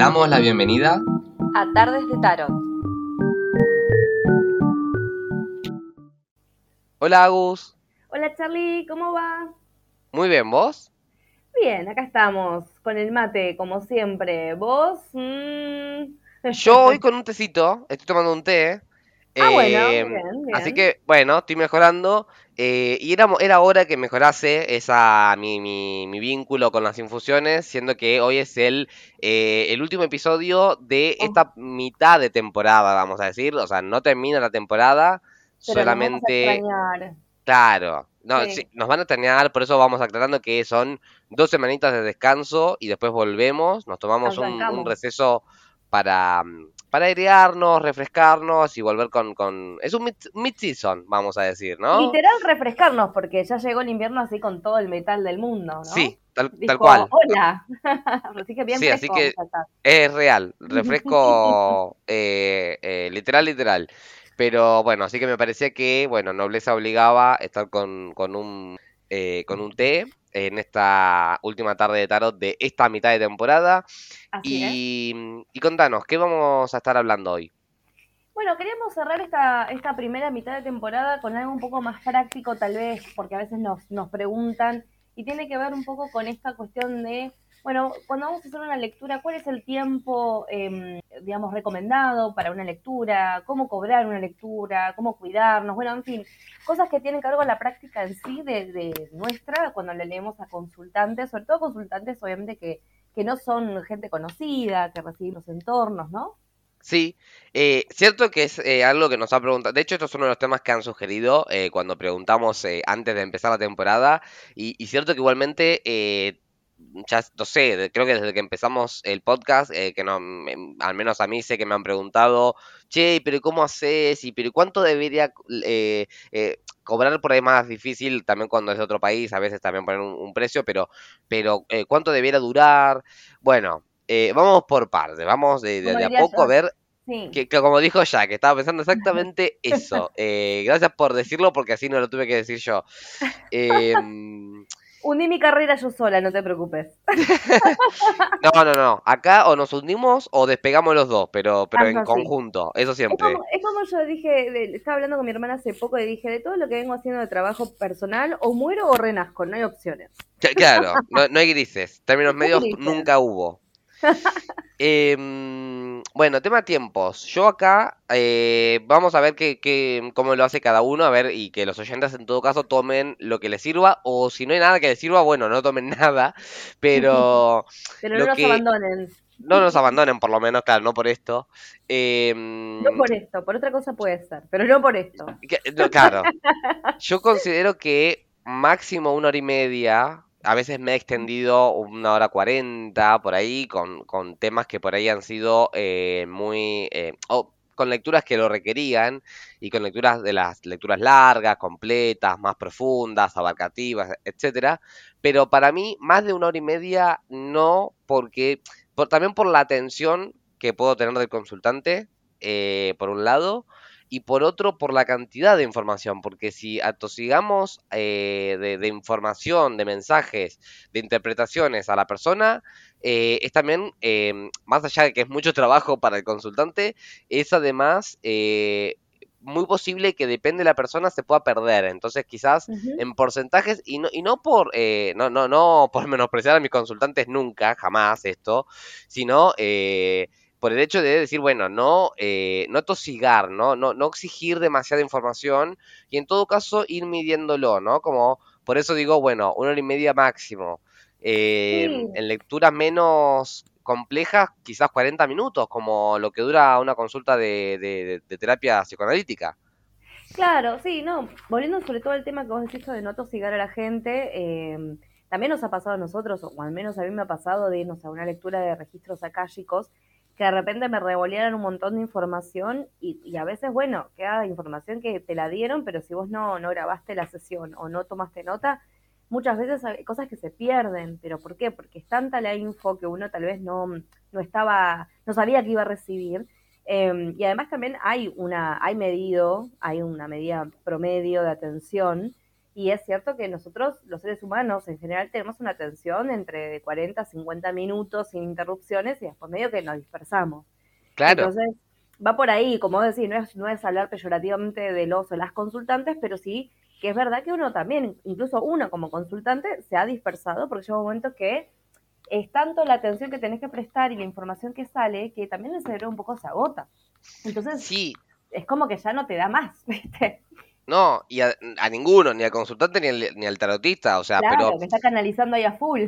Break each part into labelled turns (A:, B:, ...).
A: damos la bienvenida
B: a Tardes de Tarot.
A: Hola Agus.
B: Hola Charlie, ¿cómo va?
A: Muy bien, ¿vos?
B: Bien, acá estamos con el mate, como siempre. ¿Vos? Mm.
A: Yo hoy con un tecito, estoy tomando un té.
B: Ah, bueno, bien, bien.
A: Así que, bueno, estoy mejorando. Eh, y era, era hora que mejorase esa, mi, mi- mi vínculo con las infusiones, siendo que hoy es el, eh, el último episodio de
B: Oh.
A: esta mitad de temporada, vamos a decir. O sea, no termina la temporada,
B: Pero nos vamos a
A: solamente... Claro, no,
B: Sí.
A: sí, nos van a extrañar, por eso vamos aclarando que son dos semanitas de descanso y después volvemos, nos tomamos un, un receso para, mm, para airearnos, refrescarnos y volver con... con... Es un mid- mid-season, vamos a decir, ¿no?
B: Literal refrescarnos, porque ya llegó el invierno así con todo el metal del mundo, ¿no?
A: Sí, tal,
B: Dijo,
A: tal cual.
B: Hola. así que bien
A: Sí, así
B: fresco
A: que-
B: vamos a estar.
A: Es real, refresco eh, eh, literal, literal. Pero bueno, así que me parecía que, bueno, Nobleza obligaba estar con, con un, eh, con un té en esta última tarde de tarot de esta mitad de temporada.
B: Así es.
A: Y, y contanos, ¿qué vamos a estar hablando hoy?
B: Bueno, queríamos cerrar esta, esta primera mitad de temporada con algo un poco más práctico, tal vez, porque a veces nos, nos preguntan, y tiene que ver un poco con esta cuestión de, bueno, cuando vamos a hacer una lectura, ¿cuál es el tiempo, em, digamos, recomendado para una lectura? ¿Cómo cobrar una lectura? ¿Cómo cuidarnos? Bueno, en fin, cosas que tienen que ver con la práctica en sí de, de nuestra, cuando le leemos a consultantes, sobre todo consultantes, obviamente, que, que no son gente conocida, que reciben los entornos, ¿no?
A: Sí, eh, cierto que es eh, algo que nos ha preguntado. De hecho, estos son uno de los temas que han sugerido eh, cuando preguntamos eh, antes de empezar la temporada. Y, y cierto que igualmente, eh, ya no sé, creo que desde que empezamos el podcast, eh, que no, al menos a mí sé que me han preguntado, che, pero ¿cómo haces? Y pero ¿cuánto debería eh, eh, cobrar por ahí más difícil? También cuando es de otro país, a veces también poner un, un precio, pero, pero eh, ¿cuánto debiera durar? Bueno. vamos por partes, vamos de, de-
B: Como
A: de a poco a ver
B: Sí.
A: que, que como dijo Jack, estaba pensando exactamente eso. Eh, gracias por decirlo porque así no lo tuve que decir yo. Em,
B: Hundí mi carrera yo sola, no te preocupes.
A: no, no, no. Acá o nos hundimos o despegamos los dos, pero, pero en
B: Tanto así.
A: conjunto. Eso
B: Es
A: siempre.
B: como, es como yo dije, de- estaba hablando con mi hermana hace poco y dije, de todo lo que vengo haciendo de trabajo personal, o muero o renazco, no hay opciones.
A: Cla- Claro, no, no hay grises. Términos medios
B: grises.
A: nunca hubo. Em, bueno, tema tiempos. Yo acá eh, vamos a ver qué- cómo lo hace cada uno, a ver, y que los oyentes en todo caso tomen lo que les sirva, o si no hay nada que les sirva, bueno, no tomen nada, pero
B: Pero no nos
A: que-
B: abandonen.
A: no nos abandonen por lo menos, claro, no por esto. Em,
B: No por esto, por otra cosa puede ser, pero no por esto.
A: que- no, claro, yo considero que máximo una hora y media, a veces me he extendido una hora cuarenta por ahí, con, con temas que por ahí han sido eh, muy... eh, o con lecturas que lo requerían y con lecturas de las lecturas largas, completas, más profundas, abarcativas, etcétera. Pero para mí, más de una hora y media, no, porque por, también por la atención que puedo tener del consultante, eh, por un lado, y por otro, por la cantidad de información, porque si atosigamos eh, de, de información, de mensajes, de interpretaciones a la persona, eh, es también, eh, más allá de que es mucho trabajo para el consultante, es además muy posible que depende de la persona se pueda perder. Entonces, quizás en porcentajes y no, y no por eh, no, no, no por menospreciar a mis consultantes nunca, jamás esto, sino eh, por el hecho de decir, bueno, no, eh, no tosigar, ¿no? No, no exigir demasiada información y en todo caso ir midiéndolo, ¿no? Como, por eso digo, bueno, una hora y media máximo. Eh,
B: Sí.
A: En lecturas menos complejas, quizás 40 minutos, como lo que dura una consulta de, de- de- de terapia psicoanalítica.
B: Claro, sí, no, volviendo sobre todo al tema que vos decís de no tosigar a la gente, eh, también nos ha pasado a nosotros, o al menos a mí me ha pasado de irnos a una lectura de registros akáshicos, que de repente me revolearan un montón de información y, y a veces, bueno, queda información que te la dieron, pero si vos no, no grabaste la sesión o no tomaste nota, muchas veces hay cosas que se pierden, pero ¿por qué? Porque es tanta la info que uno tal vez no, no estaba, no sabía que iba a recibir. Eh, y además también hay una, hay medido, hay una medida promedio de atención Y es cierto que nosotros, los seres humanos, en general tenemos una atención entre 40 a 50 minutos sin interrupciones y después medio que nos dispersamos.
A: Claro.
B: Entonces, va por ahí, como decir, no es, no es hablar peyorativamente de los o las consultantes, pero sí que es verdad que uno también, incluso uno como consultante, se ha dispersado porque llega momentos que es tanto la atención que tenés que prestar y la información que sale que también el cerebro un poco se agota. Entonces,
A: Sí,
B: es como que ya no te da más, ¿viste?
A: No, y a, a ninguno, ni al consultante ni al, ni al tarotista, o sea,
B: Claro,
A: pero
B: que está canalizando ahí a full.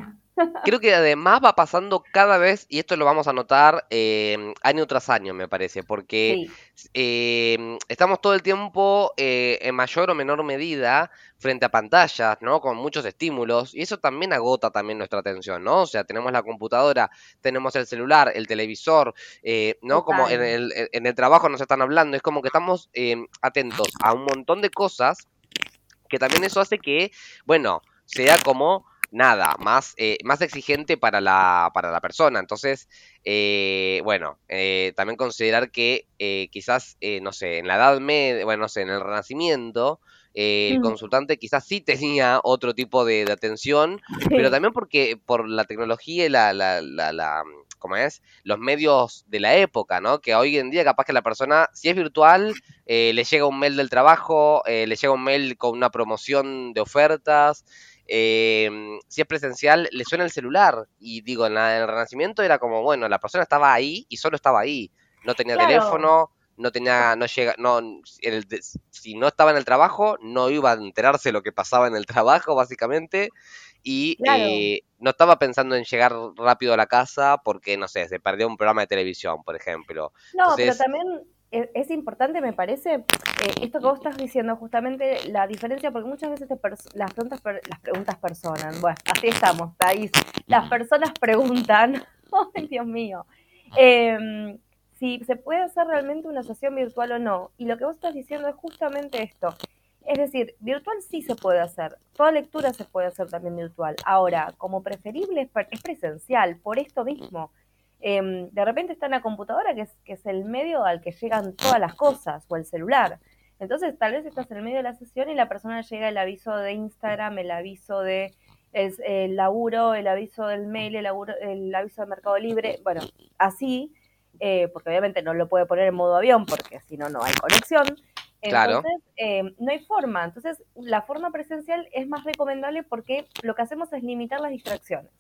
A: Creo que además va pasando cada vez, y esto lo vamos a notar eh, año tras año, me parece, porque
B: Sí,
A: eh, estamos todo el tiempo eh, en mayor o menor medida frente a pantallas, ¿no? Con muchos estímulos, y eso también agota también nuestra atención, ¿no? O sea, tenemos la computadora, tenemos el celular, el televisor, eh, ¿no? Como en el, en el trabajo nos están hablando, es como que estamos eh, atentos a un montón de cosas que también eso hace que, bueno, sea como nada, más, eh, más exigente para la, para la persona. Entonces, eh, bueno, eh, también considerar que eh, quizás, eh, no sé, en la Edad Media, bueno, no sé, en el Renacimiento, eh, el
B: Mm,
A: consultante quizás sí tenía otro tipo de, de atención, pero también porque por la tecnología y la, la, la, la, ¿cómo es? Los medios de la época, ¿no? Que hoy en día capaz que la persona, si es virtual, eh, le llega un mail del trabajo, eh, le llega un mail con una promoción de ofertas, eh, si es presencial, le suena el celular. Y digo, en, la- en el Renacimiento era como, bueno, la persona estaba ahí y solo estaba ahí. No tenía
B: claro,
A: teléfono, no tenía, no llega, no, el si no estaba en el trabajo, no iba a enterarse lo que pasaba en el trabajo, básicamente. Y
B: claro.
A: eh, no estaba pensando en llegar rápido a la casa porque, no sé, se perdió un programa de televisión, por ejemplo.
B: No, pero también es importante, me parece, eh, esto que vos estás diciendo, justamente la diferencia, porque muchas veces te las, preguntas per- las preguntas personan. Bueno, así estamos, Thais. Las personas preguntan, ay Dios mío, eh, si se puede hacer realmente una sesión virtual o no. Y lo que vos estás diciendo es justamente esto. Es decir, virtual sí se puede hacer, toda lectura se puede hacer también virtual. Ahora, como preferible es, pre- es presencial, por esto mismo. Eh, de repente está en la computadora, que es, que es el medio al que llegan todas las cosas, o el celular. Entonces, tal vez estás en el medio de la sesión y la persona llega el aviso de Instagram, el aviso de el, el laburo, el aviso del mail, el, laburo, el aviso de Mercado Libre, bueno, así, eh, porque obviamente no lo puede poner en modo avión porque si no, no hay conexión.
A: claro.
B: Entonces, eh, no hay forma. Entonces, la forma presencial es más recomendable porque lo que hacemos es limitar las distracciones.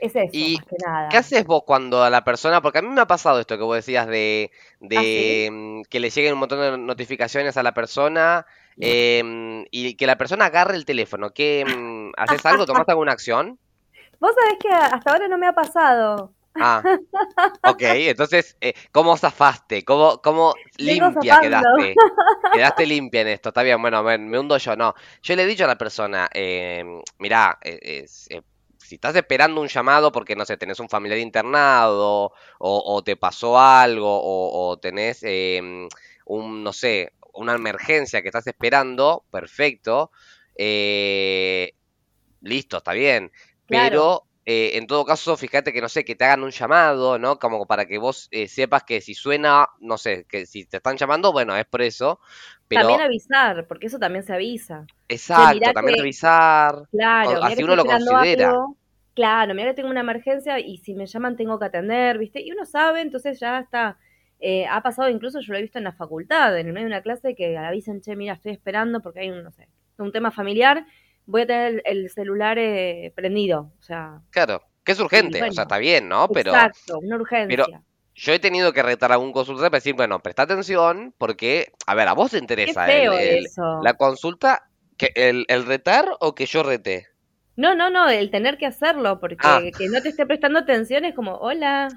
B: Es eso,
A: ¿Y
B: más que
A: qué haces vos cuando a la persona, porque a mí me ha pasado esto que vos decías de, de mm, que le lleguen un montón de notificaciones a la persona em, y que la persona agarre el teléfono? ¿Qué, mm, haces algo? ¿Tomás alguna acción?
B: Vos sabés que hasta ahora no me ha pasado.
A: Ah, ok, entonces, eh, ¿cómo zafaste? ¿Cómo, cómo limpia quedaste? Quedaste limpia en esto, está bien, bueno, me, me hundo yo, no. Yo le he dicho a la persona, eh, mirá, eh, es, eh, si estás esperando un llamado porque, no sé, tenés un familiar internado, o, o te pasó algo, o, o tenés eh, un, no sé, una emergencia que estás esperando, perfecto, eh, listo, está bien,
B: Claro.
A: pero eh, en todo caso, fíjate que, no sé, que te hagan un llamado, ¿no? Como para que vos eh, sepas que si suena, no sé, que si te están llamando, bueno, es por eso,
B: También
A: pero
B: avisar, porque eso también se avisa.
A: Exacto, también
B: que,
A: avisar,
B: claro,
A: o- así uno lo considera.
B: algo. Claro, mirá que tengo una emergencia y si me llaman tengo que atender, ¿viste? Y uno sabe, entonces ya está. Eh, ha pasado incluso, yo lo he visto en la facultad, en el medio de una clase, que avisen, che, mira, estoy esperando porque hay un, no sé, un tema familiar, voy a tener el, el celular eh, prendido. O sea,
A: Claro, que es urgente, o sea, está bien, ¿no? Pero,
B: exacto, una
A: pero
B: urgencia.
A: yo he tenido que retar a algún consultor para decir, bueno, presta atención, porque, a ver, a vos te interesa el, la consulta, que el, el retar o que yo rete.
B: No, no, no, el tener que hacerlo,
A: Ah,
B: porque que no te esté prestando atención es como, hola,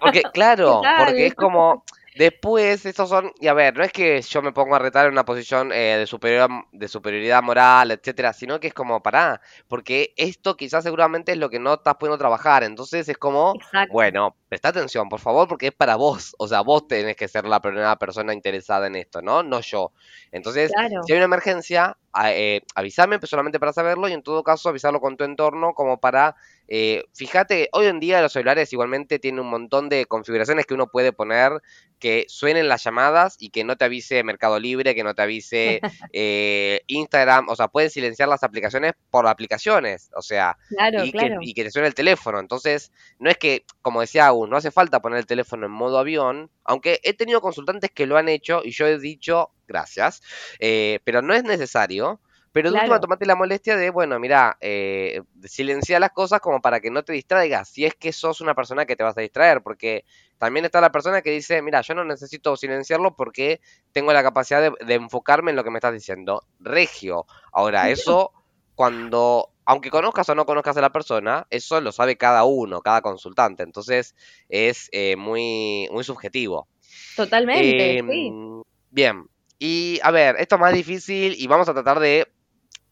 A: Porque,
B: ¿qué
A: claro, porque es como, después, estos son, y a ver, no es que yo me pongo a retar en una posición eh, de superior, de superioridad moral, etcétera, sino que es como, pará, porque esto quizás seguramente es lo que no estás pudiendo trabajar, entonces es como,
B: Exacto,
A: bueno, presta atención, por favor, porque es para vos, o sea, vos tenés que ser la primera persona interesada en esto, ¿no? No yo. Entonces, si hay una emergencia, eh, avísame solamente para saberlo y en todo caso avisarlo con tu entorno como para eh, fíjate, hoy en día los celulares igualmente tienen un montón de configuraciones que uno puede poner que suenen las llamadas y que no te avise Mercado Libre, que no te avise eh, Instagram, o sea, pueden silenciar las aplicaciones por aplicaciones, o sea, y, Que, y, Que, te suene el teléfono. Entonces, no es que, como decía Agus, no hace falta poner el teléfono en modo avión, aunque he tenido consultantes que lo han hecho y yo he dicho gracias, eh, pero no es necesario. Pero de última, tomate la molestia de, bueno, mira, eh, silenciar las cosas como para que no te distraigas, si es que sos una persona que te vas a distraer, porque también está la persona que dice, mira, yo no necesito silenciarlo porque tengo la capacidad de, enfocarme en lo que me estás diciendo. Regio. Ahora, eso cuando, aunque conozcas o no conozcas a la persona, eso lo sabe cada uno, cada consultante, entonces es eh, muy, muy subjetivo.
B: Totalmente, sí.
A: Em, bien, y a ver, esto es más difícil y vamos a tratar de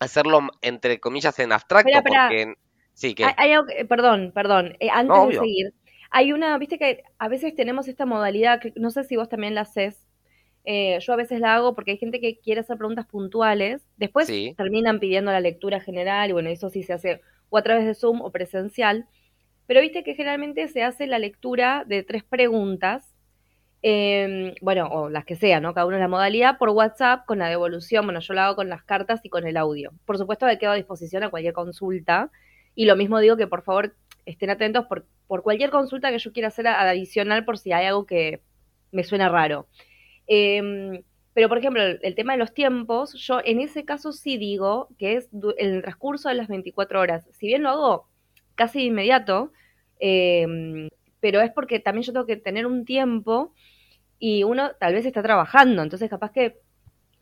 A: hacerlo entre comillas en abstracto porque sí que
B: perdón perdón eh, antes de seguir hay una viste que a veces tenemos esta modalidad que no sé si vos también la haces eh, yo a veces la hago porque hay gente que quiere hacer preguntas puntuales después terminan pidiendo la lectura general y bueno eso sí se hace o a través de zoom o presencial pero viste que generalmente se hace la lectura de tres preguntas eh, bueno, o las que sean, ¿no? Cada uno la modalidad, por WhatsApp con la devolución, bueno, yo lo hago con las cartas y con el audio. Por supuesto, que quedo a disposición a cualquier consulta. Y lo mismo digo que por favor estén atentos por, por cualquier consulta que yo quiera hacer adicional por si hay algo que me suena raro. Eh, pero, por ejemplo, el, tema de los tiempos, yo en ese caso sí digo que es el transcurso de las 24 horas. Si bien lo hago casi de inmediato, eh, pero es porque también yo tengo que tener un tiempo y uno tal vez está trabajando, entonces capaz que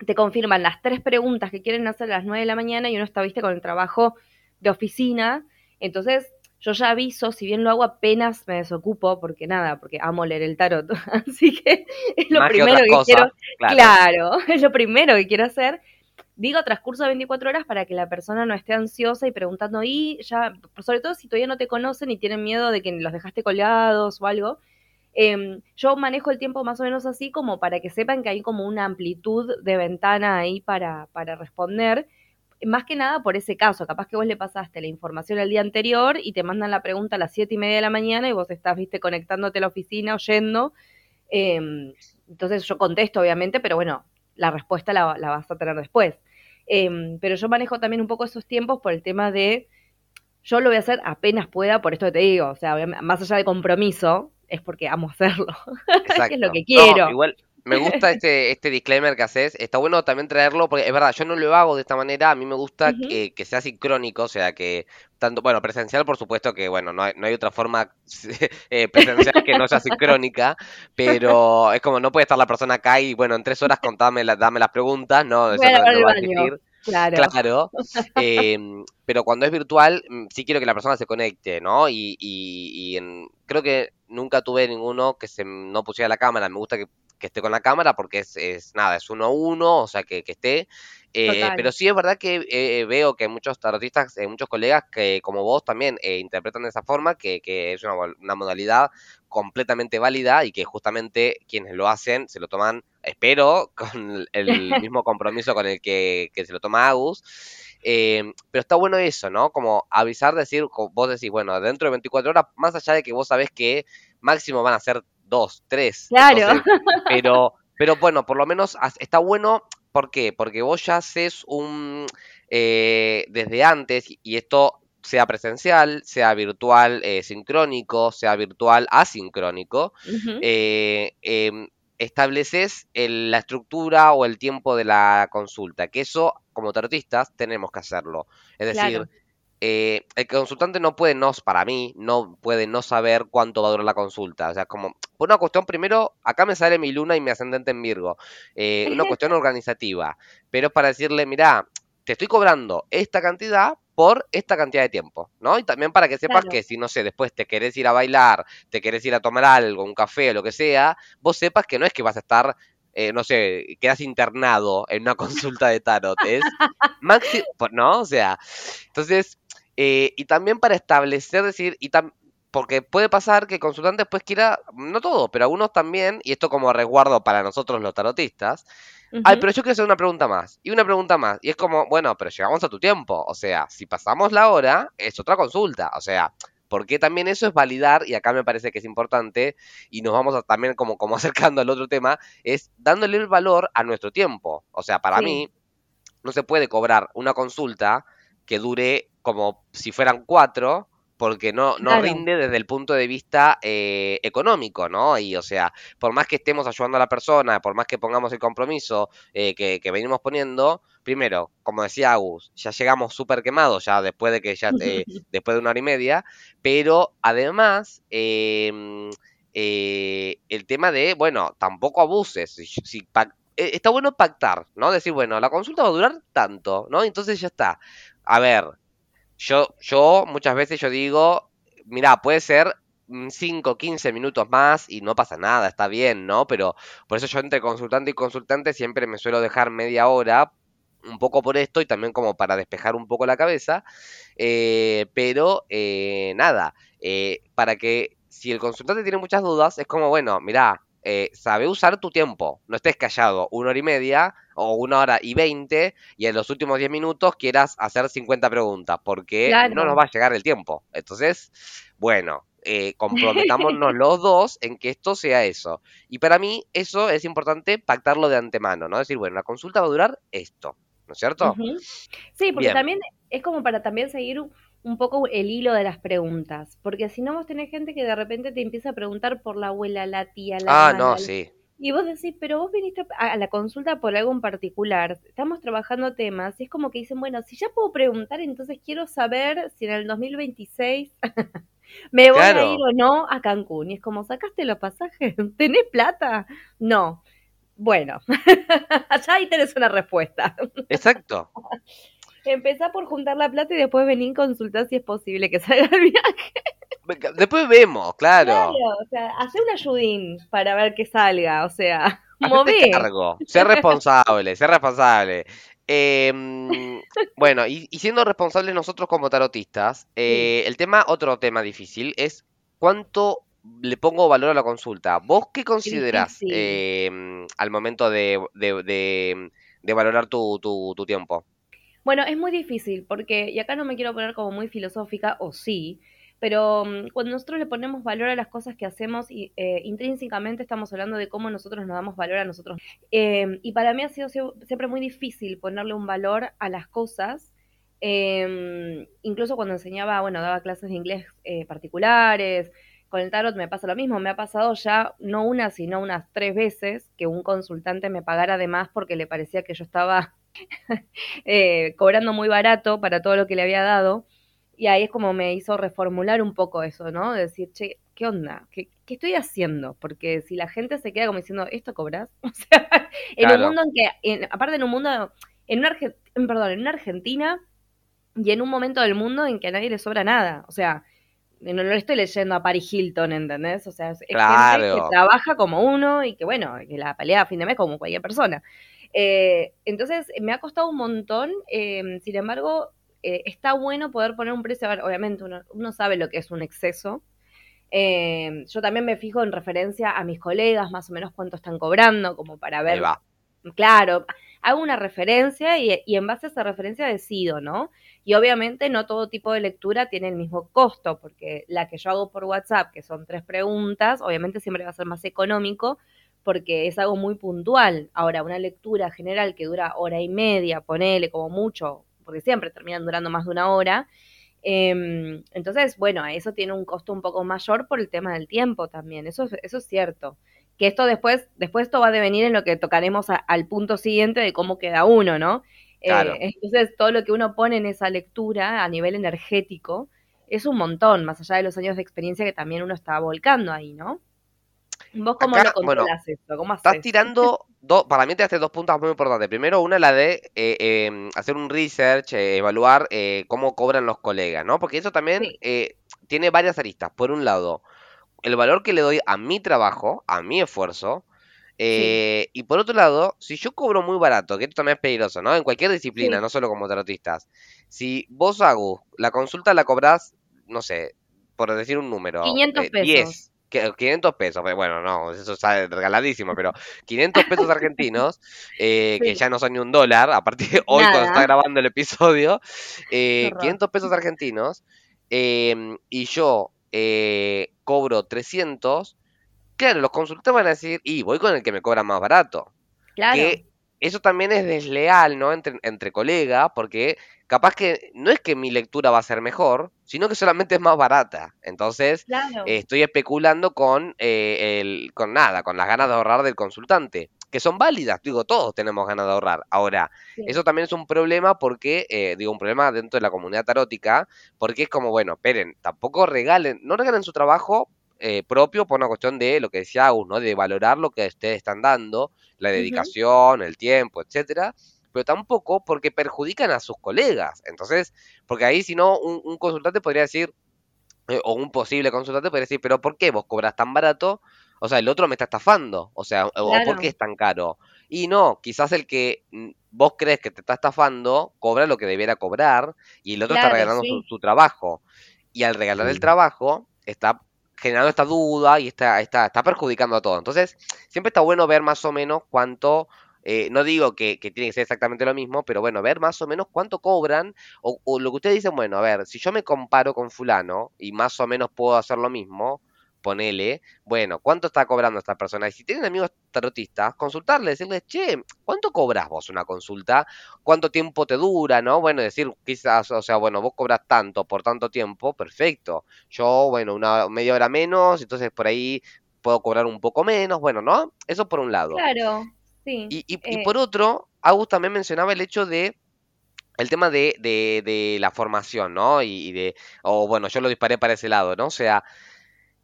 B: te confirman las tres preguntas que quieren hacer a las nueve de la mañana y uno está, viste, con el trabajo de oficina, entonces yo ya aviso, si bien lo hago apenas me desocupo, porque nada, porque amo leer el tarot, así que es lo primero que, quiero, claro, es lo primero que quiero hacer, digo transcurso de 24 horas para que la persona no esté ansiosa y preguntando, y ya, sobre todo si todavía no te conocen y tienen miedo de que los dejaste colgados o algo. Em, yo manejo el tiempo más o menos así como para que sepan que hay como una amplitud de ventana ahí para, para responder. Más que nada por ese caso, capaz que vos le pasaste la información el día anterior y te mandan la pregunta a las siete y media de la mañana y vos estás, viste, conectándote a la oficina, oyendo. Em, entonces yo contesto, obviamente, pero bueno, la respuesta la, la vas a tener después. Em, pero yo manejo también un poco esos tiempos por el tema de, yo lo voy a hacer apenas pueda, por esto que te digo, o sea, más allá de compromiso, es porque amo hacerlo, es lo que quiero.
A: igual, me gusta este, este disclaimer que haces. Está bueno también traerlo, porque es verdad, yo no lo hago de esta manera. A mí me gusta que, sea sincrónico, o sea, que tanto, bueno, presencial, por supuesto que, bueno, no hay, no hay otra forma eh, presencial que no sea sincrónica, pero es como no puede estar la persona acá y, bueno, en tres horas contame, dame las preguntas, no, eso no, va a.
B: Claro.
A: claro. Em, pero cuando es virtual, mm, sí quiero que la persona se conecte, ¿no? Y, y, y creo que nunca tuve ninguno que se no pusiera la cámara. Me gusta que que esté con la cámara porque es, es nada, es uno a uno, o sea, que, que esté. Eh, pero sí es verdad que eh, veo que muchos tarotistas, eh, muchos colegas que como vos también interpretan de esa forma, que, que es una, una, modalidad completamente válida y que justamente quienes lo hacen se lo toman, espero, con el mismo compromiso con el que, que se lo toma Agus. pero está bueno eso, ¿no? Como avisar, decir, vos decís, bueno, dentro de 24 horas, más allá de que vos sabés que máximo van a ser dos, tres.
B: Claro.
A: pero, pero bueno, por lo menos está bueno. ¿Por qué? Porque vos ya haces un. Eh, desde antes, y esto sea presencial, sea virtual eh, sincrónico, sea virtual asincrónico, eh, em, estableces la estructura o el tiempo de la consulta, que eso como tarotistas tenemos que hacerlo. Es decir, eh, el consultante no puede no, para mí, no puede no saber cuánto va a durar la consulta. O sea, como, por una cuestión, primero, acá me sale mi luna y mi ascendente en Virgo. Eh, una cuestión organizativa. Pero es para decirle, mira, te estoy cobrando esta cantidad por esta cantidad de tiempo, ¿no? Y también para que sepas que si, no sé, después te querés ir a bailar, te querés ir a tomar algo, un café o lo que sea, vos sepas que no es que vas a estar eh, no sé, quedas internado en una consulta de tarot. Es máximo, ¿no? O sea, entonces, eh, y también para establecer, decir, y porque puede pasar que el consultante después quiera, no todo, pero algunos también, y esto como resguardo para nosotros los tarotistas, Ay, pero yo quiero hacer una pregunta más. Y una pregunta más. Y es como, bueno, pero llegamos a tu tiempo. O sea, si pasamos la hora, es otra consulta. O sea, porque también eso es validar, y acá me parece que es importante, y nos vamos a, también como, como acercando al otro tema, es dándole el valor a nuestro tiempo. O sea, para mí, no se puede cobrar una consulta que dure como si fueran cuatro, porque no, no rinde desde el punto de vista eh, económico, ¿no? Y o sea, por más que estemos ayudando a la persona, por más que pongamos el compromiso eh, que, venimos poniendo, primero, como decía Agus, ya llegamos súper quemados, ya después de que ya, eh, después de una hora y media, pero además, em, el tema de, bueno, tampoco abuses, si, está bueno pactar, ¿no? Decir, bueno, la consulta va a durar tanto, ¿no? Entonces ya está. A ver, yo, yo muchas veces yo digo, mira, puede ser 5, 15 minutos más y no pasa nada, está bien, ¿no? Pero por eso yo entre consultante y consultante siempre me suelo dejar media hora, un poco por esto y también como para despejar un poco la cabeza, eh, pero eh, nada, eh, para que si el consultante tiene muchas dudas, es como, bueno, mira, eh, sabe usar tu tiempo. No estés callado una hora y media o una hora y veinte y en los últimos diez minutos quieras hacer 50 preguntas porque no nos va a llegar el tiempo. Entonces, bueno, eh, comprometámonos los dos en que esto sea eso. Y para mí eso es importante pactarlo de antemano, ¿no? Decir, bueno, la consulta va a durar esto, ¿no es cierto?
B: Sí, porque también es como para también seguir un poco el hilo de las preguntas, porque si no vos tenés gente que de repente te empieza a preguntar por la abuela, la tía, la
A: Ah, no, sí.
B: Y vos decís, pero vos viniste a la consulta por algo en particular, estamos trabajando temas, y es como que dicen, bueno, si ya puedo preguntar, entonces quiero saber si en el 2026 me voy a ir o no a Cancún. Y es como, ¿sacaste los pasajes? ¿Tenés plata? No. Bueno, allá ahí tenés una respuesta.
A: Exacto.
B: Empezá por juntar la plata y después venir y consultar si es posible que salga el viaje.
A: Después vemos, claro. Claro,
B: o sea, hace un ayudín para ver que salga, o sea, mover.
A: cargo, ser responsable. Em, bueno, y, siendo responsables nosotros como tarotistas, eh, el tema, otro tema difícil, es cuánto le pongo valor a la consulta. ¿Vos qué considerás em, al momento de, valorar tu, tu tiempo?
B: Bueno, es muy difícil porque, y acá no me quiero poner como muy filosófica, o sí, pero mm, cuando nosotros le ponemos valor a las cosas que hacemos, y, eh, intrínsecamente estamos hablando de cómo nosotros nos damos valor a nosotros. Em, y para mí ha sido siempre muy difícil ponerle un valor a las cosas. Em, incluso cuando enseñaba, bueno, daba clases de inglés eh, particulares, con el tarot me pasa lo mismo, me ha pasado ya no una, sino unas tres veces que un consultante me pagara de más porque le parecía que yo estaba Eh, cobrando muy barato para todo lo que le había dado. Y ahí es como me hizo reformular un poco eso, ¿no? De decir, che, ¿qué onda? ¿Qué, estoy haciendo? Porque si la gente se queda como diciendo, ¿esto cobras? O sea, en un mundo en que, aparte en un mundo, en una, perdón, en una Argentina y en un momento del mundo en que a nadie le sobra nada. O sea, no lo estoy leyendo a Paris Hilton, ¿entendés? O sea, es gente que trabaja como uno y que, bueno, que la pelea a fin de mes como cualquier persona. Eh, entonces, me ha costado un montón, eh, sin embargo, eh, está bueno poder poner un precio, obviamente uno, sabe lo que es un exceso. yo también me fijo en referencia a mis colegas, más o menos cuánto están cobrando, como para ver. Claro, hago una referencia y, y, en base a esa referencia decido, ¿no? Y obviamente no todo tipo de lectura tiene el mismo costo, porque la que yo hago por WhatsApp, que son tres preguntas, obviamente siempre va a ser más económico, porque es algo muy puntual. Ahora, una lectura general que dura hora y media, ponele como mucho, porque siempre terminan durando más de una hora. Em, entonces, bueno, eso tiene un costo un poco mayor por el tema del tiempo también, eso, eso es cierto. Que esto después, después esto va a devenir en lo que tocaremos al punto siguiente de cómo queda uno, ¿no? Eh, entonces, todo lo que uno pone en esa lectura a nivel energético es un montón, más allá de los años de experiencia que también uno está volcando ahí, ¿no? ¿Vos cómo lo controlas esto? ¿Cómo
A: Estás tirando, dos, para mí te hace dos puntos muy importantes. Primero, una la de eh, em, hacer un research, eh, evaluar eh, cómo cobran los colegas, ¿no? Porque eso también tiene varias aristas. Por un lado, el valor que le doy a mi trabajo, a mi esfuerzo. Y por otro lado, si yo cobro muy barato, que esto también es peligroso, ¿no? En cualquier disciplina, no solo como tarotistas. Si vos, hago la consulta la cobrás, no sé, por decir un número.
B: 500 pesos. 10
A: 500 pesos, bueno, no, eso está regaladísimo, pero 500 pesos argentinos, eh, que ya no son ni un dólar, a partir de hoy cuando está grabando el episodio, eh, 500 pesos argentinos, em, y yo eh, cobro 300, claro, los consultores van a decir, y voy con el que me cobra más barato. Claro eso también es desleal, ¿no? Entre, entre colegas, porque capaz que no es que mi lectura va a ser mejor, sino que solamente es más barata. Entonces, estoy especulando con, eh, el, con nada, con las ganas de ahorrar del consultante, que son válidas, digo, todos tenemos ganas de ahorrar. Ahora, eso también es un problema porque, eh, digo, un problema dentro de la comunidad tarótica, porque es como, bueno, esperen, tampoco regalen, no regalen su trabajo eh, propio por una cuestión de lo que decía Agus, ¿no? De valorar lo que ustedes están dando, la dedicación, el tiempo, etcétera, pero tampoco porque perjudican a sus colegas. Entonces, porque ahí si no, un, consultante podría decir, eh, o un posible consultante podría decir, pero ¿por qué vos cobras tan barato? O sea, el otro me está estafando, o sea, o ¿por qué es tan caro? Y no, quizás el que mm, vos crees que te está estafando cobra lo que debiera cobrar y el otro está regalando su, trabajo. Y al regalar el trabajo, está generando esta duda y está, está, está perjudicando a todo. Entonces, siempre está bueno ver más o menos cuánto, eh, no digo que, tiene que ser exactamente lo mismo, pero bueno, ver más o menos cuánto cobran o, o, lo que ustedes dicen, bueno, a ver, si yo me comparo con fulano y más o menos puedo hacer lo mismo, ponele, bueno, ¿cuánto está cobrando esta persona? Y si tienen amigos tarotistas, consultarle, decirles, che, ¿cuánto cobras vos una consulta? ¿Cuánto tiempo te dura? ¿No? Bueno, decir, quizás, o sea, bueno, vos cobras tanto por tanto tiempo, perfecto. Yo, bueno, una media hora menos, entonces por ahí puedo cobrar un poco menos, bueno, ¿no? Eso por un lado.
B: Claro, sí.
A: Y, y, y eh por otro, Agus también mencionaba el hecho de el tema de, de, de la formación, ¿no? Y, y, de, o bueno, yo lo disparé para ese lado, ¿no? O sea,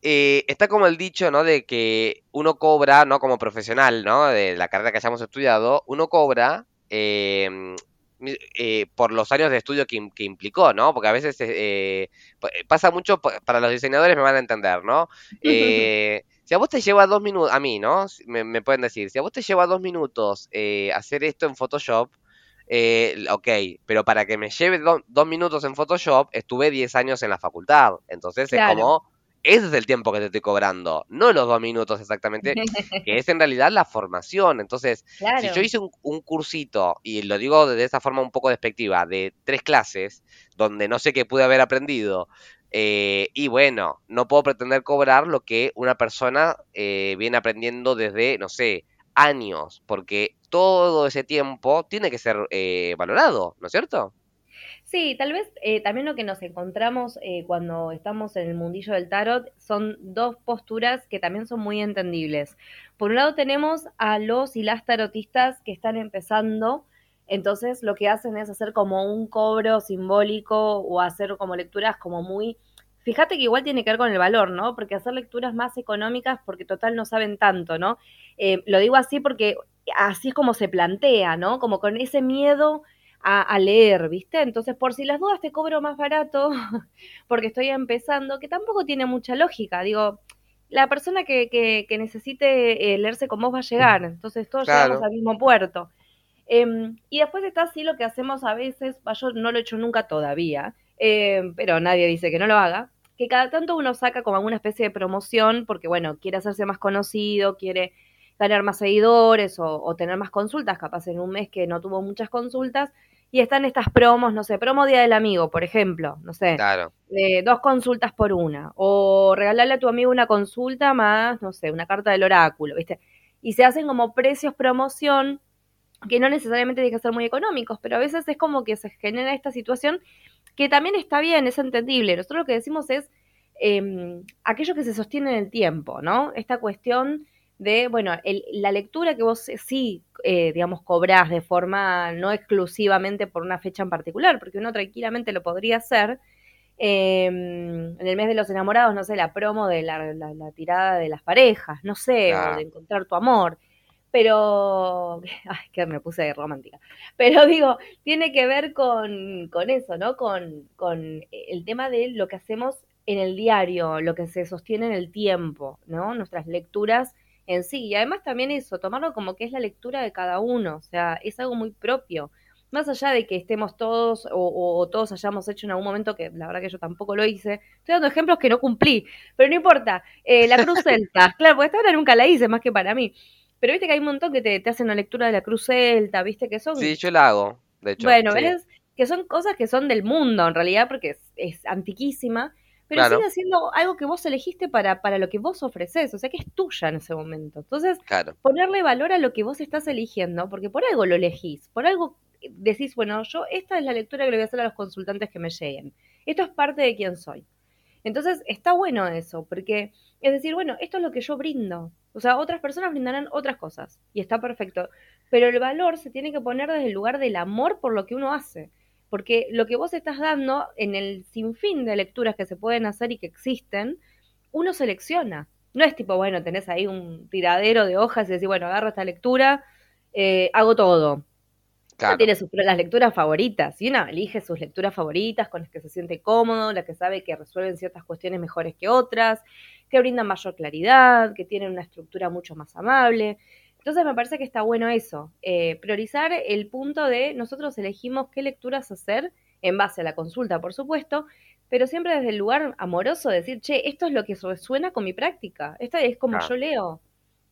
A: eh, está como el dicho, ¿no? De que uno cobra, ¿no? Como profesional, ¿no? De la carrera que hayamos estudiado, uno cobra em, eh, por los años de estudio que, implicó, ¿no? Porque a veces eh, pasa mucho, para los diseñadores me van a entender, ¿no? si a vos te lleva dos minutos, a mí, ¿no? Me, pueden decir, si a vos te lleva dos minutos hacer esto en Photoshop, ok, pero para que me lleve dos minutos en Photoshop, estuve 10 años en la facultad. Entonces es como ese es el tiempo que te estoy cobrando, no los dos minutos exactamente, que es en realidad la formación. Entonces, si yo hice un, cursito, y lo digo de esa forma un poco despectiva, de tres clases, donde no sé qué pude haber aprendido, eh, y bueno, no puedo pretender cobrar lo que una persona eh, viene aprendiendo desde, no sé, años, porque todo ese tiempo tiene que ser eh, valorado, ¿no es cierto?
B: Sí, tal vez eh, también lo que nos encontramos eh, cuando estamos en el mundillo del tarot son dos posturas que también son muy entendibles. Por un lado tenemos a los y las tarotistas que están empezando, entonces lo que hacen es hacer como un cobro simbólico o hacer como lecturas como muy... Fíjate que igual tiene que ver con el valor, ¿no? Porque hacer lecturas más económicas porque total no saben tanto, ¿no? Eh, lo digo así porque así es como se plantea, ¿no? Como con ese miedo a, leer, ¿viste? Entonces, por si las dudas te cobro más barato porque estoy empezando, que tampoco tiene mucha lógica. Digo, la persona que, que, necesite eh, leerse con vos va a llegar, entonces todos llegamos al mismo puerto. Em, y después está así lo que hacemos a veces, yo no lo he hecho nunca todavía, em, pero nadie dice que no lo haga, que cada tanto uno saca como alguna especie de promoción porque, bueno, quiere hacerse más conocido, quiere ganar más seguidores o, o, tener más consultas, capaz en un mes que no tuvo muchas consultas, y están estas promos, no sé, promo Día del Amigo, por ejemplo, no sé,
A: claro.
B: dos consultas por una, o regalarle a tu amigo una consulta más, no sé, una carta del oráculo, ¿viste? Y se hacen como precios promoción que no necesariamente tienen que ser muy económicos, pero a veces es como que se genera esta situación que también está bien, es entendible. Nosotros lo que decimos es eh, aquello que se sostiene en el tiempo, ¿no? Esta cuestión de, bueno, la lectura que vos sí, eh, digamos, cobrás de forma no exclusivamente por una fecha en particular, porque uno tranquilamente lo podría hacer. Em, en el mes de los enamorados, no sé, la promo de la, tirada de las parejas, no sé, o de encontrar tu amor. Pero, ay, que me puse romántica. Pero digo, tiene que ver con, con eso, ¿no? Con, con el tema de lo que hacemos en el diario, lo que se sostiene en el tiempo, ¿no? Nuestras lecturas en sí. Y además también eso, tomarlo como que es la lectura de cada uno, o sea, es algo muy propio. más allá de que estemos todos o, todos hayamos hecho en algún momento, que la verdad que yo tampoco lo hice, estoy dando ejemplos que no cumplí, pero no importa, eh, la cruz celta, claro, porque esta hora nunca la hice, más que para mí, pero viste que hay un montón que te, hacen la lectura de la cruz celta, viste que son...
A: Sí, yo la hago, de hecho.
B: Bueno, ¿ves? Que son cosas que son del mundo, en realidad, porque es, antiquísima, pero sigue siendo algo que vos elegiste para, para lo que vos ofreces, o sea que es tuya en ese momento. Entonces, ponerle valor a lo que vos estás eligiendo, porque por algo lo elegís, por algo decís, bueno, yo esta es la lectura que le voy a hacer a los consultantes que me lleguen. Esto es parte de quién soy. Entonces, está bueno eso, porque es decir, bueno, esto es lo que yo brindo. O sea, otras personas brindarán otras cosas y está perfecto. Pero el valor se tiene que poner desde el lugar del amor por lo que uno hace. Porque lo que vos estás dando en el sinfín de lecturas que se pueden hacer y que existen, uno selecciona. No es tipo, bueno, tenés ahí un tiradero de hojas y decís, bueno, agarro esta lectura, eh, hago todo tiene sus, las lecturas favoritas, y una elige sus lecturas favoritas con las que se siente cómodo, las que sabe que resuelven ciertas cuestiones mejores que otras, que brindan mayor claridad, que tienen una estructura mucho más amable. Entonces me parece que está bueno eso, eh, priorizar el punto de nosotros elegimos qué lecturas hacer en base a la consulta, por supuesto, pero siempre desde el lugar amoroso, decir, che, esto es lo que resuena con mi práctica, esta es como yo leo.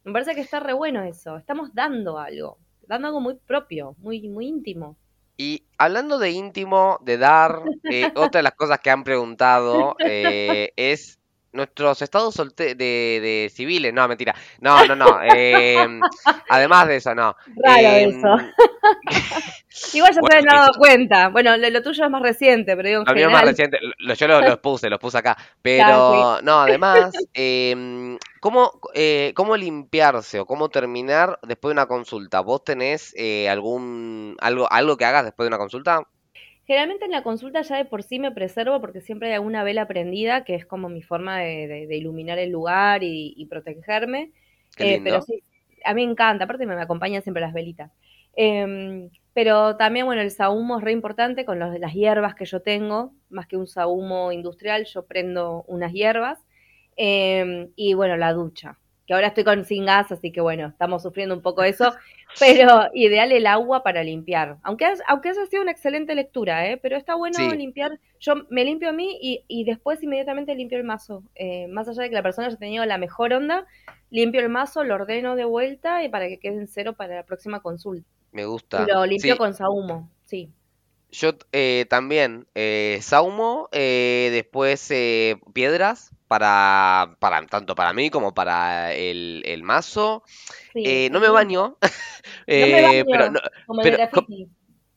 B: Me parece que está re bueno eso, estamos dando algo dando algo muy propio, muy, muy íntimo.
A: Y hablando de íntimo, de dar, eh, otra de las cosas que han preguntado eh, es nuestros estados de, de, civiles. No, mentira. No, no, no. Em, además de eso, no.
B: Raro em, eso. Igual ya se han dado cuenta. Bueno, lo, tuyo es más reciente, pero digo
A: Lo mío es más reciente. yo los, puse, los puse acá. Pero, no, además, eh, ¿cómo, eh, ¿cómo limpiarse o cómo terminar después de una consulta? ¿Vos tenés eh, algún algo, algo que hagas después de una consulta?
B: Generalmente en la consulta ya de por sí me preservo porque siempre hay alguna vela prendida que es como mi forma de, iluminar el lugar y, protegerme. Eh, pero sí, a mí me encanta, aparte me, acompañan siempre las velitas. Em, pero también, bueno, el sahumo es re importante con las hierbas que yo tengo, más que un sahumo industrial, yo prendo unas hierbas. Em, y bueno, la ducha que ahora estoy con sin gas, así que bueno, estamos sufriendo un poco eso, pero ideal el agua para limpiar. Aunque, aunque eso ha sido una excelente lectura, ¿eh? pero está bueno limpiar. Yo me limpio a mí y, y después inmediatamente limpio el mazo. Eh, más allá de que la persona haya tenido la mejor onda, limpio el mazo, lo ordeno de vuelta y para que quede en cero para la próxima consulta.
A: Me gusta.
B: lo limpio con sahumo, sí.
A: Yo eh, también, eh, saumo, eh, después eh, piedras, para, para, tanto para mí como para el, el mazo. no me baño, pero, no,
B: como pero,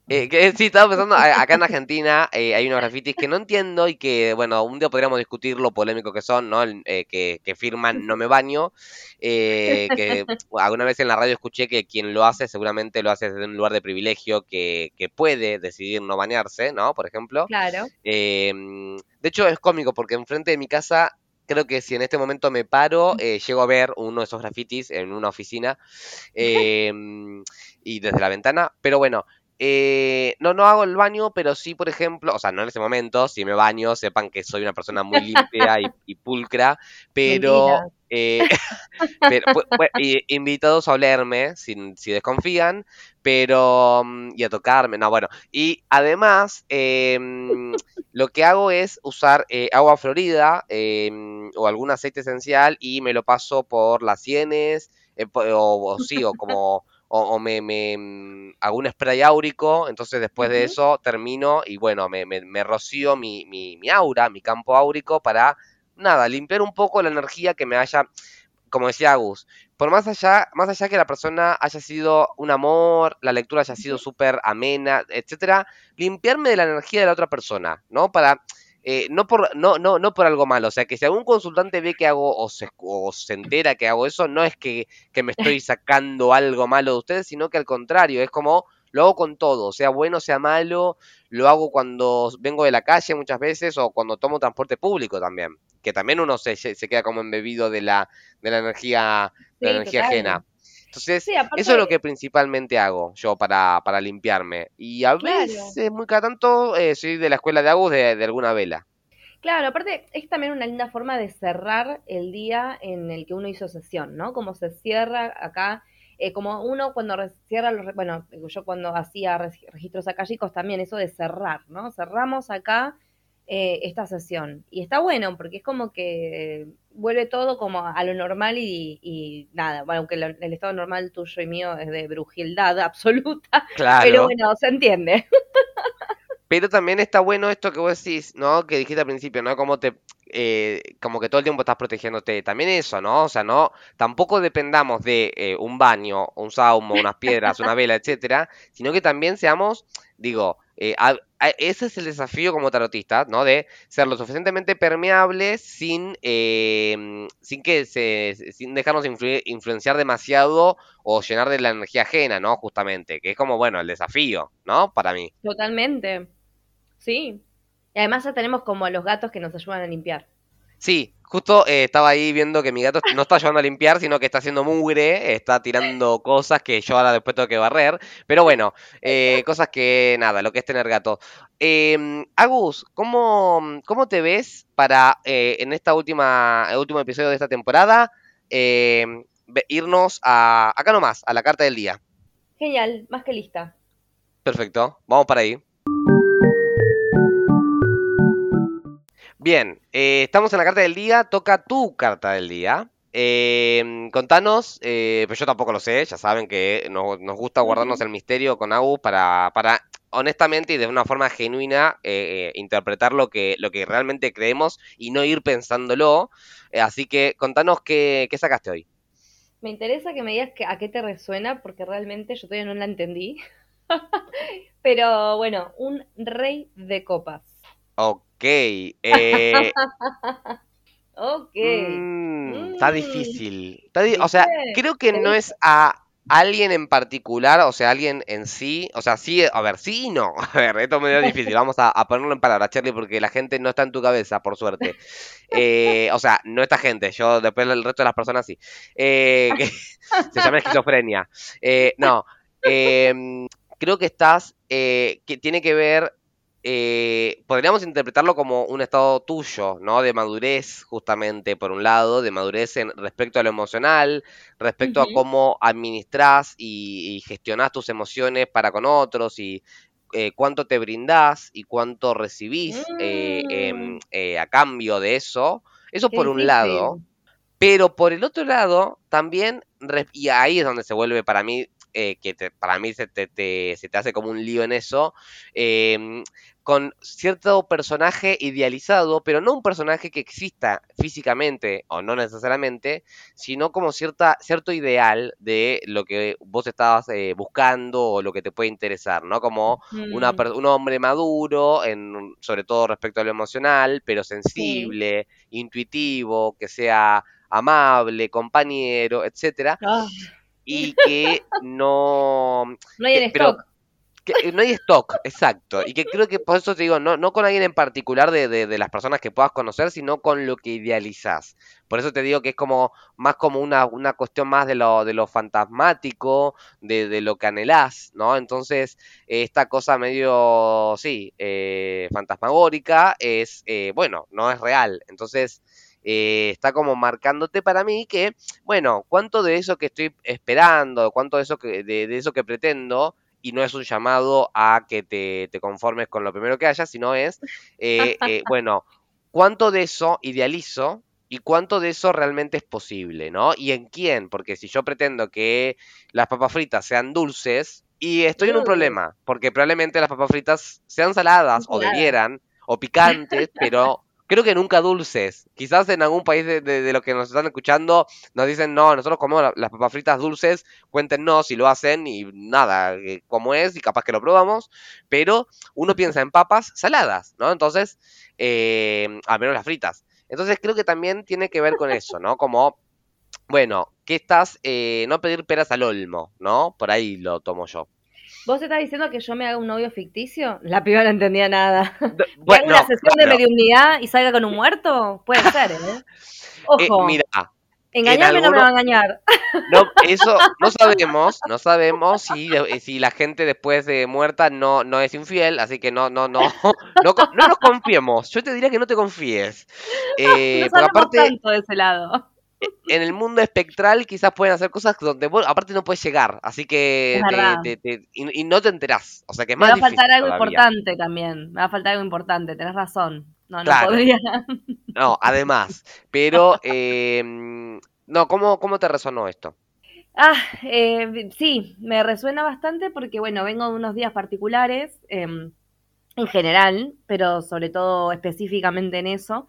A: eh, que, sí, estaba pensando, acá en Argentina eh, hay unos grafitis que no entiendo y que, bueno, un día podríamos discutir lo polémico que son, ¿no? Eh, que, que, firman no me baño, eh, que alguna vez en la radio escuché que quien lo hace seguramente lo hace desde un lugar de privilegio que, que puede decidir no bañarse, ¿no? Por ejemplo.
B: Claro.
A: de hecho es cómico porque enfrente de mi casa creo que si en este momento me paro, eh, llego a ver uno de esos grafitis en una oficina y desde la ventana. Pero bueno, eh, no, no hago el baño, pero sí, por ejemplo, o sea, no en ese momento, si me baño, sepan que soy una persona muy limpia y, pulcra, pero, eh, invitados a olerme, si, si desconfían, pero, mm, y a tocarme, no, bueno, y además, em, lo que hago es usar eh, agua florida em, o algún aceite esencial y me lo paso por las sienes, o, o sí, o como o, me, me, mm, hago un spray áurico, entonces después de eso termino y bueno, me, me, rocío mi, mi, mi, aura, mi campo áurico para, nada, limpiar un poco la energía que me haya, como decía Agus, por más allá, más allá que la persona haya sido un amor, la lectura haya sido súper amena, etcétera, limpiarme de la energía de la otra persona, ¿no? Para eh, no, por, no, no, no por algo malo. O sea, que si algún consultante ve que hago o se, o se entera que hago eso, no es que, que, me estoy sacando algo malo de ustedes, sino que al contrario, es como lo hago con todo, sea bueno, sea malo, lo hago cuando vengo de la calle muchas veces o cuando tomo transporte público también, que también uno se, se queda como embebido de la, de la energía, de la energía ajena. Entonces, eso es lo que principalmente hago yo para, para limpiarme. Y a veces, muy cada tanto, eh, soy de la escuela de Agus de, alguna vela.
B: Claro, aparte es también una linda forma de cerrar el día en el que uno hizo sesión, ¿no? Como se cierra acá eh, como uno cuando cierra los, bueno, yo cuando hacía registros acá chicos también, eso de cerrar, ¿no? Cerramos acá eh, esta sesión. Y está bueno, porque es como que vuelve todo como a lo normal y, nada, bueno, aunque el estado normal tuyo y mío es de brujildad absoluta, claro. pero bueno, se entiende.
A: Pero también está bueno esto que vos decís, ¿no? Que dijiste al principio, ¿no? Como te, eh, como que todo el tiempo estás protegiéndote. También eso, ¿no? O sea, no, tampoco dependamos de eh, un baño, un saumo, unas piedras, una vela, etcétera, sino que también seamos, digo, eh, ese es el desafío como tarotista, ¿no? De ser lo suficientemente permeable sin, sin que se, sin dejarnos influenciar demasiado o llenar de la energía ajena, ¿no? Justamente, que es como, bueno, el desafío, ¿no? Para mí.
B: Totalmente. Sí. Y además ya tenemos como los gatos que nos ayudan a limpiar.
A: Sí, justo eh, estaba ahí viendo que mi gato no está ayudando a limpiar, sino que está haciendo mugre, está tirando cosas que yo ahora después tengo que barrer. Pero bueno, eh, cosas que nada, lo que es tener gato. Em, Agus, ¿cómo, ¿cómo, te ves para eh, en esta última, el último episodio de esta temporada em, irnos a acá nomás, a la carta del día?
B: Genial, más que lista.
A: Perfecto, vamos para ahí. Bien, eh, estamos en la carta del día, toca tu carta del día. Eh, contanos, eh, pues yo tampoco lo sé, ya saben que nos, gusta guardarnos el misterio con Agus para, para honestamente y de una forma genuina interpretar lo que, lo que realmente creemos y no ir pensándolo. así que contanos qué, qué, sacaste hoy.
B: Me interesa que me digas que, a qué te resuena, porque realmente yo todavía no la entendí. Pero bueno, un rey de copas.
A: Ok. Eh,
B: ok.
A: Mm, está mm. difícil. o sea, creo que no es a alguien en particular, o sea, alguien en sí. O sea, sí, a ver, sí y no. A ver, esto es medio difícil. Vamos a, ponerlo en palabras, Charlie, porque la gente no está en tu cabeza, por suerte. Eh, o sea, no esta gente, yo después el resto de las personas sí. Eh, se llama esquizofrenia. no. Em, creo que estás. que tiene que ver eh, podríamos interpretarlo como un estado tuyo, ¿no? De madurez, justamente, por un lado, de madurez en, respecto a lo emocional, respecto a cómo administras y, gestionas tus emociones para con otros y eh, cuánto te brindás y cuánto recibís eh, em, mm. a cambio de eso. Eso por un lado. Pero por el otro lado, también, y ahí es donde se vuelve para mí que para mí se te, se te, hace como un lío en eso, eh, con cierto personaje idealizado, pero no un personaje que exista físicamente o no necesariamente, sino como cierta, cierto ideal de lo que vos estabas eh, buscando o lo que te puede interesar, ¿no? Como una, mm. un hombre maduro, en, sobre todo respecto a lo emocional, pero sensible, intuitivo, que sea amable, compañero, etcétera. Ah. Y que no...
B: No hay en stock
A: que no hay stock, exacto. Y que creo que por eso te digo, no, no con alguien en particular de, de, las personas que puedas conocer, sino con lo que idealizas. Por eso te digo que es como más como una, una cuestión más de lo, de lo fantasmático, de, de lo que anhelás, ¿no? Entonces, esta cosa medio, sí, eh, fantasmagórica es, eh, bueno, no es real. Entonces, eh, está como marcándote para mí que, bueno, cuánto de eso que estoy esperando, cuánto de eso que, de, de eso que pretendo, y no es un llamado a que te, conformes con lo primero que haya, sino es, eh, eh, bueno, ¿cuánto de eso idealizo y cuánto de eso realmente es posible, ¿no? Y en quién, porque si yo pretendo que las papas fritas sean dulces, y estoy en un problema, porque probablemente las papas fritas sean saladas o debieran, o picantes, pero creo que nunca dulces. Quizás en algún país de, de, los que nos están escuchando nos dicen, no, nosotros comemos las papas fritas dulces, cuéntenos si lo hacen y nada, eh, cómo es y capaz que lo probamos, pero uno piensa en papas saladas, ¿no? Entonces, eh, al menos las fritas. Entonces creo que también tiene que ver con eso, ¿no? Como, bueno, que estás, eh, no pedir peras al olmo, ¿no? Por ahí lo tomo yo.
B: ¿Vos estás diciendo que yo me haga un novio ficticio? La piba no entendía nada. Bueno, una sesión de mediunidad y salga con un muerto? Puede ser, ¿eh? eh Ojo. mira. Engañarme no me va a engañar.
A: No, eso no sabemos, no sabemos si, si la gente después de muerta no, no es infiel, así que no, no, no, no, no nos confiemos. Yo te diría que no te confíes.
B: Eh, no aparte, tanto de ese lado.
A: En el mundo espectral quizás pueden hacer cosas donde vos, aparte no puedes llegar, así que te- te- te- y, y no te enterás, o sea que es
B: Me
A: más
B: va a faltar algo
A: todavía.
B: importante también. Me va a faltar algo importante, tenés razón. No, no podría.
A: No, además, pero eh, no, ¿cómo, ¿cómo te resonó esto?
B: Ah, eh, sí, me resuena bastante porque, bueno, vengo de unos días particulares, em, en general, pero sobre todo específicamente en eso.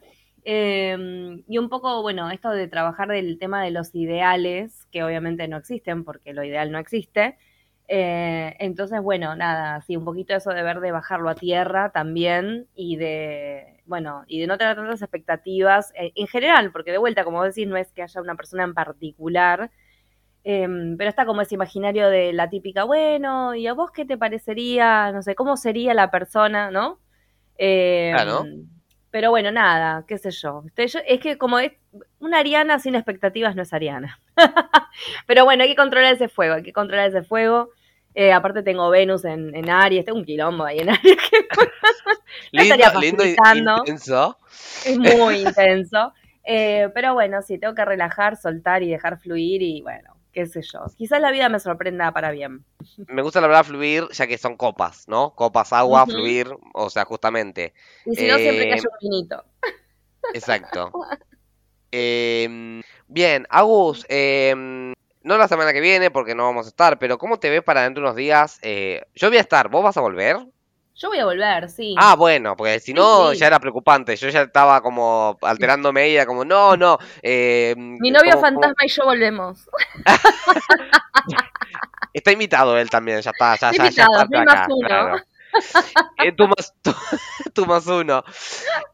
B: Em, y un poco, bueno, esto de trabajar del tema de los ideales, que obviamente no existen porque lo ideal no existe. Eh, entonces, bueno, nada, sí, un poquito eso de ver de bajarlo a tierra también y de, bueno, y de no tener tantas expectativas eh, en general, porque de vuelta, como decís, no es que haya una persona en particular, em, pero está como ese imaginario de la típica, bueno, ¿y a vos qué te parecería? No sé, ¿cómo sería la persona, no? Em,
A: Claro.
B: Pero bueno, nada, qué sé yo. Este, yo- Es que como es una Ariana sin expectativas no es Ariana. Pero bueno, hay que controlar ese fuego, hay que controlar ese fuego. Eh, aparte tengo Venus en, en Aries, tengo un quilombo ahí en Aries
A: Lindo, lindo y intenso.
B: es muy intenso. Eh, pero bueno, sí, tengo que relajar, soltar y dejar fluir y bueno, qué sé yo. Quizás la vida me sorprenda para bien.
A: Me gusta la palabra fluir, ya que son copas, ¿no? Copas, agua, fluir, o sea, justamente.
B: Y si no, siempre
A: Eh,
B: que haya un vinito.
A: Exacto. Em, bien, Agus, em, no la semana que viene porque no vamos a estar, pero ¿cómo te ves para dentro de unos días? Eh, yo voy a estar, ¿vos vas a volver?
B: Yo voy a volver, sí.
A: Ah, bueno, porque si no
B: sí.
A: ya era preocupante, yo ya estaba como alterándome ella, como no, no. em,
B: Mi novio
A: como- como-
B: fantasma y yo volvemos.
A: Está invitado él también, ya está, ya,
B: Está
A: ya, ya
B: invitado,
A: está acá,
B: más uno.
A: claro. Eh, tú, más, tú, tú más uno.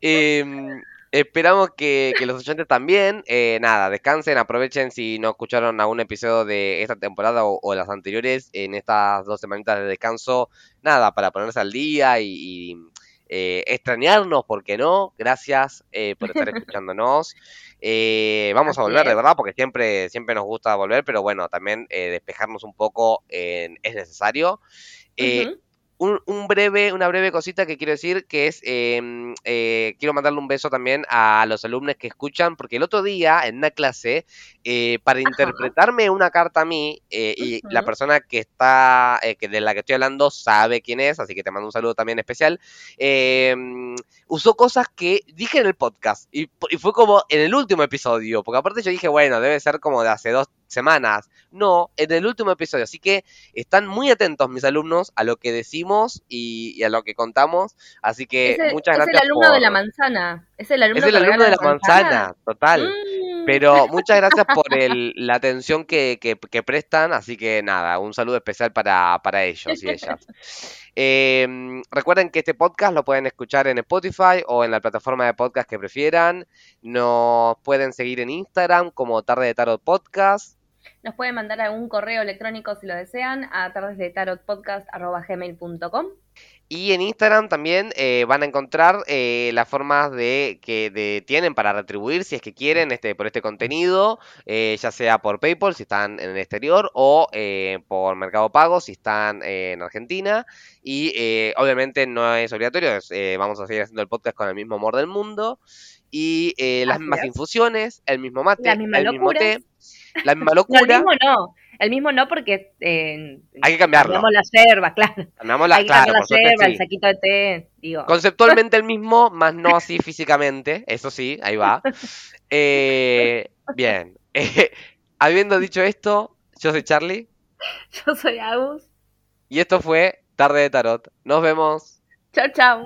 A: Em, esperamos que, que los oyentes también, eh, nada, descansen, aprovechen si no escucharon algún episodio de esta temporada o, o las anteriores en estas dos semanitas de descanso, nada, para ponerse al día y, y, eh, extrañarnos, ¿por qué no? Gracias eh, por estar escuchándonos. Eh, vamos a volver, de verdad, porque siempre, siempre nos gusta volver, pero bueno, también eh, despejarnos un poco es necesario. Eh,
B: Ujú.
A: Un, un breve, una breve cosita que quiero decir que es, eh, eh, quiero mandarle un beso también a los alumnos que escuchan, porque el otro día en una clase, eh, para interpretarme una carta a mí, eh, y la persona que está, eh, que de la que estoy hablando sabe quién es, así que te mando un saludo también especial, eh, usó cosas que dije en el podcast, y, y fue como en el último episodio, porque aparte yo dije, bueno, debe ser como de hace dos semanas. No, en el último episodio, así que están muy atentos mis alumnos a lo que decimos y, y a lo que contamos, así que
B: el,
A: muchas
B: es el
A: gracias
B: alumno
A: por...
B: de la manzana. Es el alumno,
A: Es el alumno de la manzana, total.
B: Mm.
A: Pero muchas gracias por el- la atención que, que- que prestan, así que nada, un saludo especial para, para ellos y ellas. Eh, recuerden que este podcast lo pueden escuchar en Spotify o en la plataforma de podcast que prefieran. Nos pueden seguir en Instagram como Tarde de Tarot Podcast.
B: Nos pueden mandar algún correo electrónico si lo desean a través de tarotpodcast.gmail.com.
A: Y en Instagram también eh, van a encontrar eh, las formas de que de- tienen para retribuir si es que quieren este, por este contenido, eh, ya sea por PayPal si están en el exterior o eh, por Mercado Pago si están eh, en Argentina. Y eh, obviamente no es obligatorio, es, vamos a seguir haciendo el podcast con el mismo amor del mundo. Y eh, las mismas
B: es.
A: infusiones, el mismo mate, el mismo té, la misma
B: No, el
A: locura.
B: mismo no. El mismo no porque eh,
A: Hay que cambiarlo.
B: cambiamos la yerba, claro.
A: Cambiamos la-
B: Hay que
A: claro,
B: cambiar
A: por
B: la
A: suerte
B: yerba,
A: sí.
B: el saquito de té, digo.
A: Conceptualmente el mismo, más no así físicamente, eso sí, ahí va. Eh, bien, Eh, habiendo dicho esto, yo soy Charlie
B: Yo soy Agus.
A: y esto fue Tarde de Tarot. Nos vemos.
B: Chau, chau.